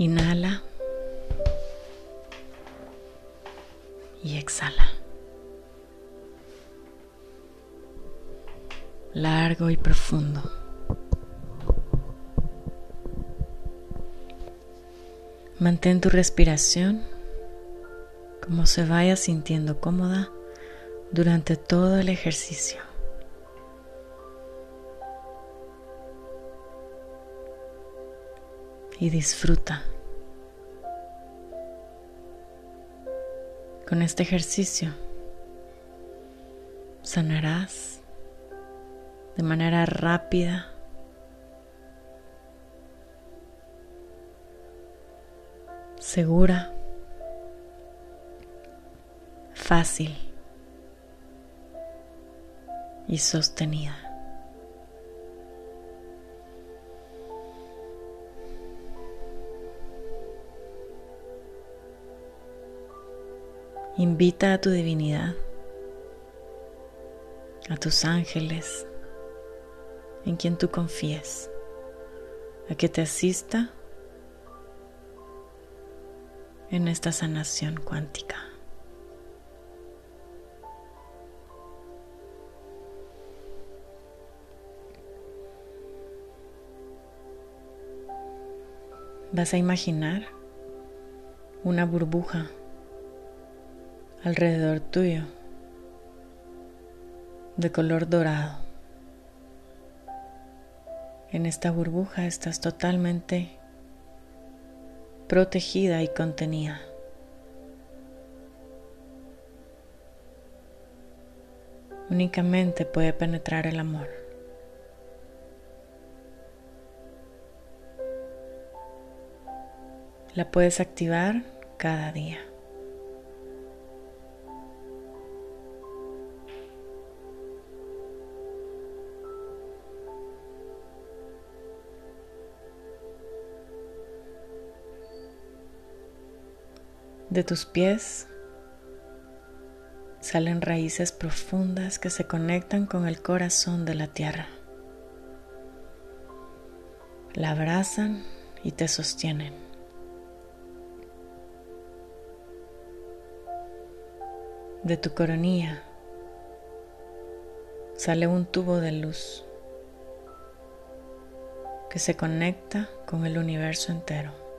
Inhala y exhala. Largo y profundo. Mantén tu respiración como se vaya sintiendo cómoda durante todo el ejercicio. Y disfruta. Con este ejercicio sanarás de manera rápida. segura, fácil y sostenida. Invita a tu divinidad, a tus ángeles, en quien tú confíes, a que te asista en esta sanación cuántica. Vas a imaginar una burbuja alrededor tuyo de color dorado. En esta burbuja estás totalmente protegida y contenida. Únicamente puede penetrar el amor. La puedes activar cada día. De tus pies salen raíces profundas que se conectan con el corazón de la tierra. La abrazan y te sostienen. De tu coronilla sale un tubo de luz que se conecta con el universo entero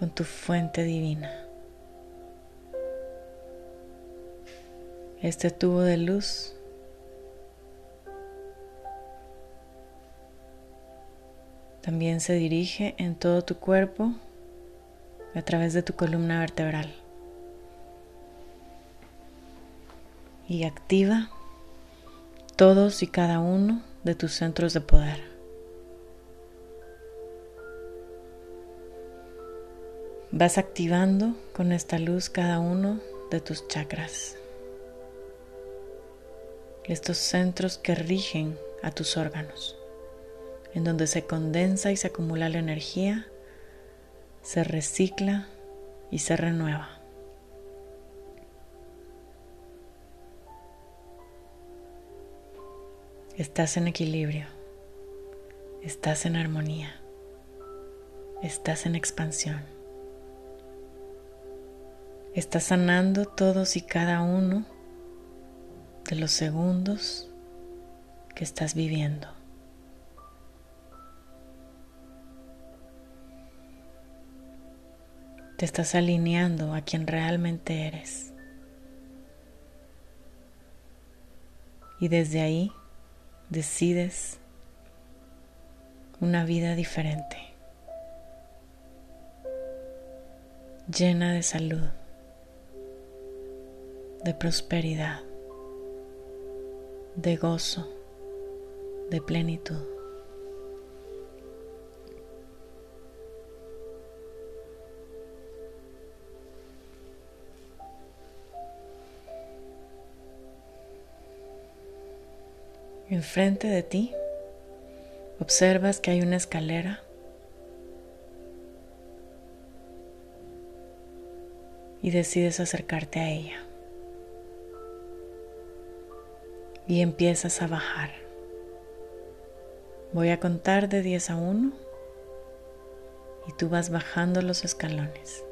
con tu fuente divina. Este tubo de luz también se dirige en todo tu cuerpo a través de tu columna vertebral y activa todos y cada uno de tus centros de poder. Vas activando con esta luz cada uno de tus chakras. Estos centros que rigen a tus órganos, en donde se condensa y se acumula la energía, se recicla y se renueva. Estás en equilibrio, estás en armonía, estás en expansión. Estás sanando todos y cada uno de los segundos que estás viviendo. Te estás alineando a quien realmente eres. Y desde ahí decides una vida diferente, llena de salud de prosperidad, de gozo, de plenitud. Enfrente de ti observas que hay una escalera y decides acercarte a ella. Y empiezas a bajar. Voy a contar de 10 a 1 y tú vas bajando los escalones.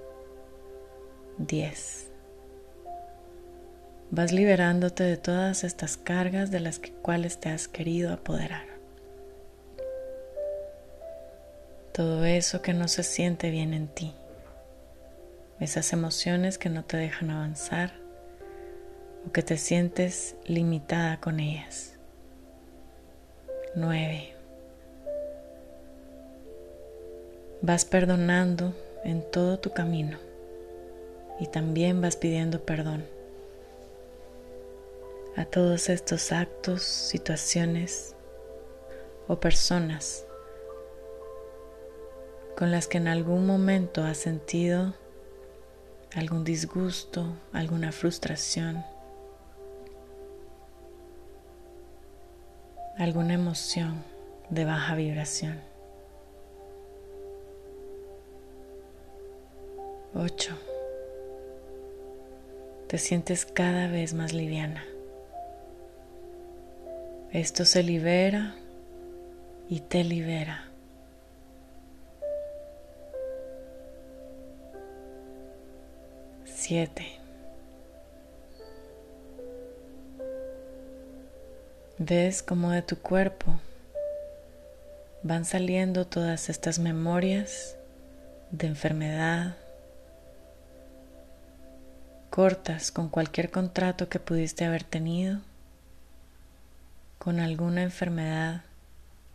10. Vas liberándote de todas estas cargas de las cuales te has querido apoderar. Todo eso que no se siente bien en ti. Esas emociones que no te dejan avanzar o que te sientes limitada con ellas. 9. Vas perdonando en todo tu camino y también vas pidiendo perdón a todos estos actos, situaciones o personas con las que en algún momento has sentido algún disgusto, alguna frustración, alguna emoción de baja vibración. 8 te sientes cada vez más liviana. Esto se libera y te libera. Siete. Ves como de tu cuerpo van saliendo todas estas memorias de enfermedad, cortas con cualquier contrato que pudiste haber tenido, con alguna enfermedad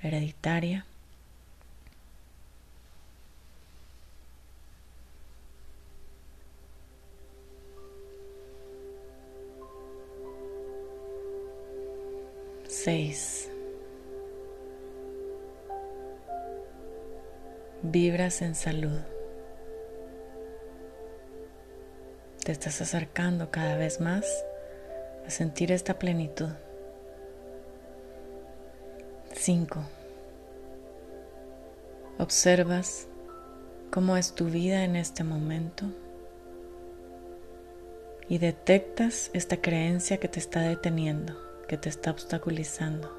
hereditaria. Seis. Vibras en salud. te estás acercando cada vez más a sentir esta plenitud. 5. Observas cómo es tu vida en este momento y detectas esta creencia que te está deteniendo, que te está obstaculizando,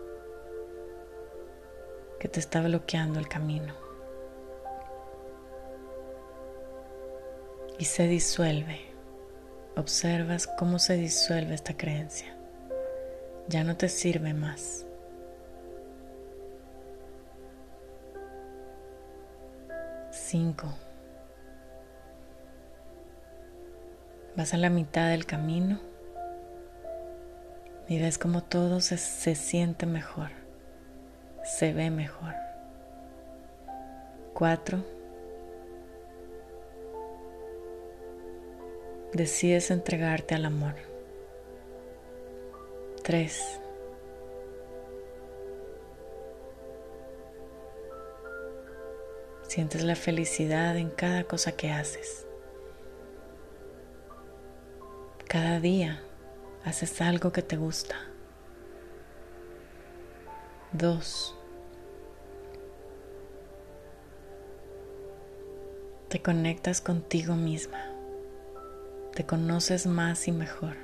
que te está bloqueando el camino. Y se disuelve observas cómo se disuelve esta creencia. Ya no te sirve más. Cinco. Vas a la mitad del camino y ves como todo se, se siente mejor, se ve mejor. Cuatro. decides entregarte al amor. 3. Sientes la felicidad en cada cosa que haces. Cada día haces algo que te gusta. 2. Te conectas contigo misma te conoces más y mejor.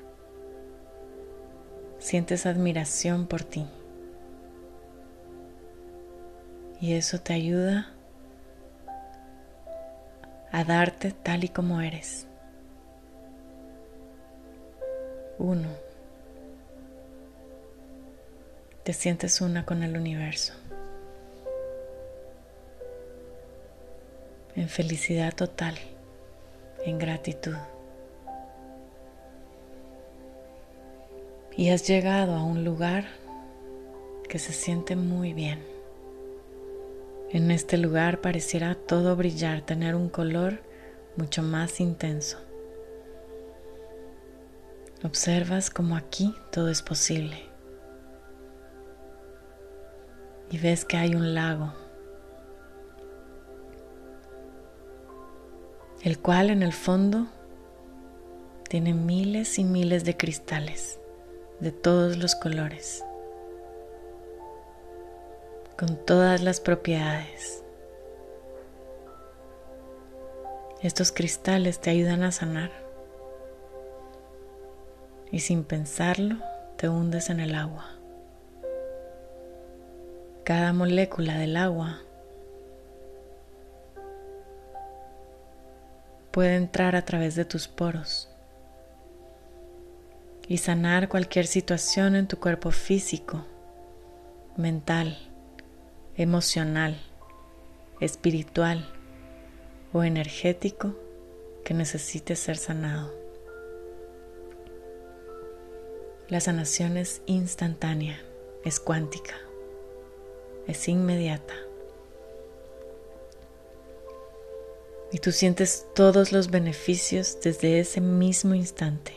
Sientes admiración por ti. Y eso te ayuda a darte tal y como eres. Uno. Te sientes una con el universo. En felicidad total, en gratitud. y has llegado a un lugar que se siente muy bien. En este lugar pareciera todo brillar, tener un color mucho más intenso. Observas como aquí todo es posible. Y ves que hay un lago, el cual en el fondo tiene miles y miles de cristales de todos los colores, con todas las propiedades. Estos cristales te ayudan a sanar y sin pensarlo te hundes en el agua. Cada molécula del agua puede entrar a través de tus poros y sanar cualquier situación en tu cuerpo físico, mental, emocional, espiritual o energético que necesite ser sanado. La sanación es instantánea, es cuántica, es inmediata. Y tú sientes todos los beneficios desde ese mismo instante.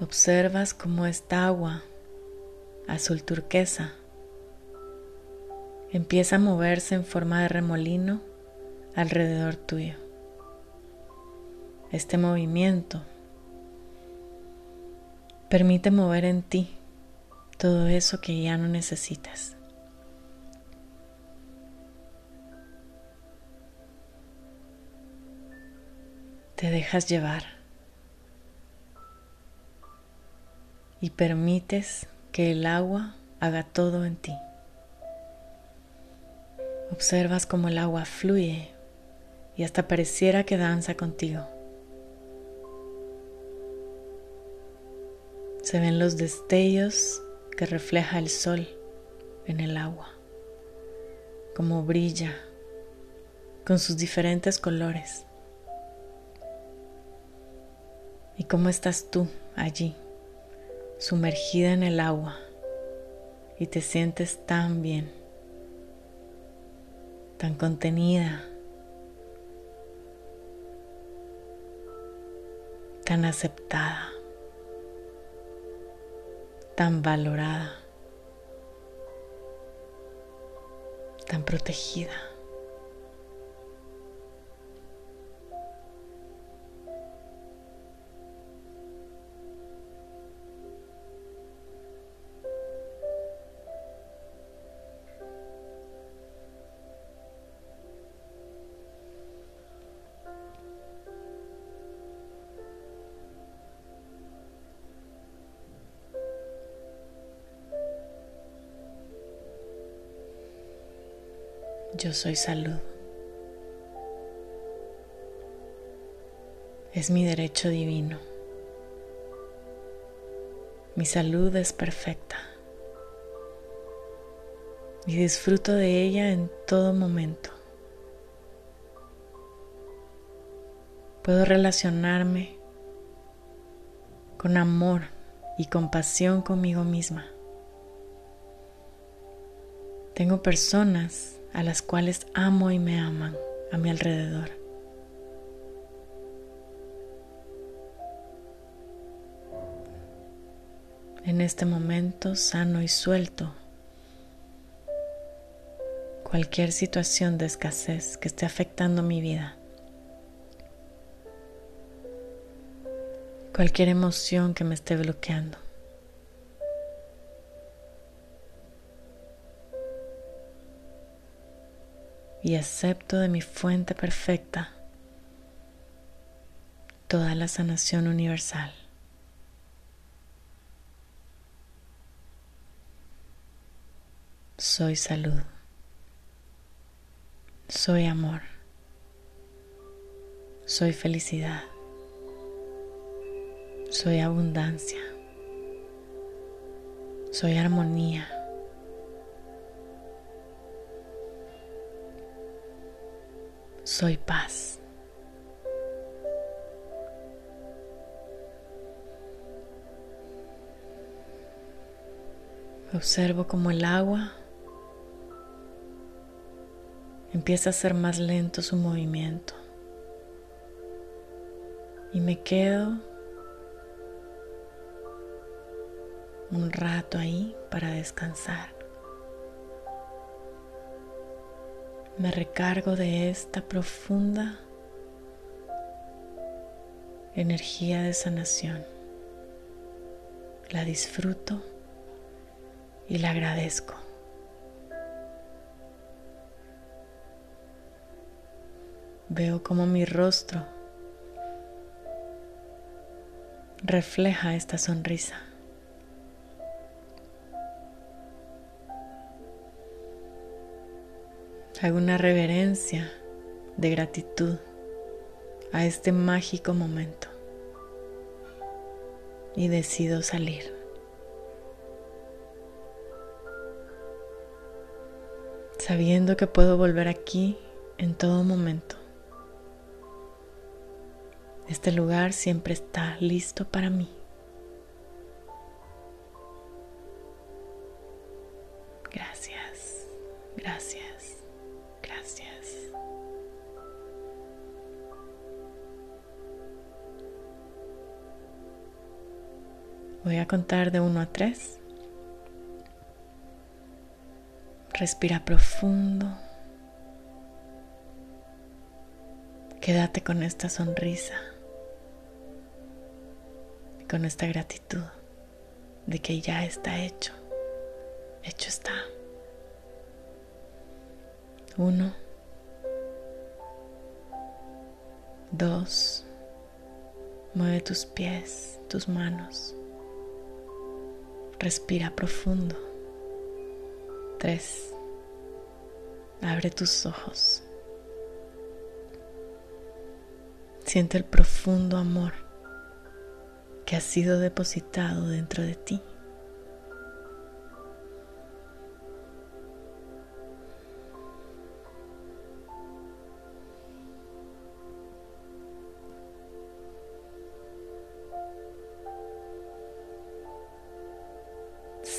Observas cómo esta agua azul turquesa empieza a moverse en forma de remolino alrededor tuyo. Este movimiento permite mover en ti todo eso que ya no necesitas. Te dejas llevar. y permites que el agua haga todo en ti. Observas cómo el agua fluye y hasta pareciera que danza contigo. Se ven los destellos que refleja el sol en el agua, como brilla con sus diferentes colores. ¿Y cómo estás tú allí? sumergida en el agua y te sientes tan bien, tan contenida, tan aceptada, tan valorada, tan protegida. Yo soy salud. Es mi derecho divino. Mi salud es perfecta y disfruto de ella en todo momento. Puedo relacionarme con amor y compasión conmigo misma. Tengo personas a las cuales amo y me aman a mi alrededor. En este momento sano y suelto cualquier situación de escasez que esté afectando mi vida. Cualquier emoción que me esté bloqueando. Y acepto de mi fuente perfecta toda la sanación universal. Soy salud. Soy amor. Soy felicidad. Soy abundancia. Soy armonía. Soy paz. Observo como el agua empieza a ser más lento su movimiento y me quedo un rato ahí para descansar. Me recargo de esta profunda energía de sanación. La disfruto y la agradezco. Veo como mi rostro refleja esta sonrisa. Hago una reverencia de gratitud a este mágico momento y decido salir. Sabiendo que puedo volver aquí en todo momento. Este lugar siempre está listo para mí. Voy a contar de 1 a 3. Respira profundo. Quédate con esta sonrisa, con esta gratitud de que ya está hecho. Hecho está. Uno. Dos. Mueve tus pies, tus manos. Respira profundo. Tres. Abre tus ojos. Siente el profundo amor que ha sido depositado dentro de ti.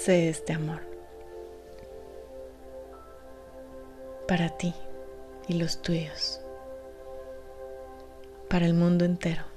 Sé este amor para ti y los tuyos, para el mundo entero.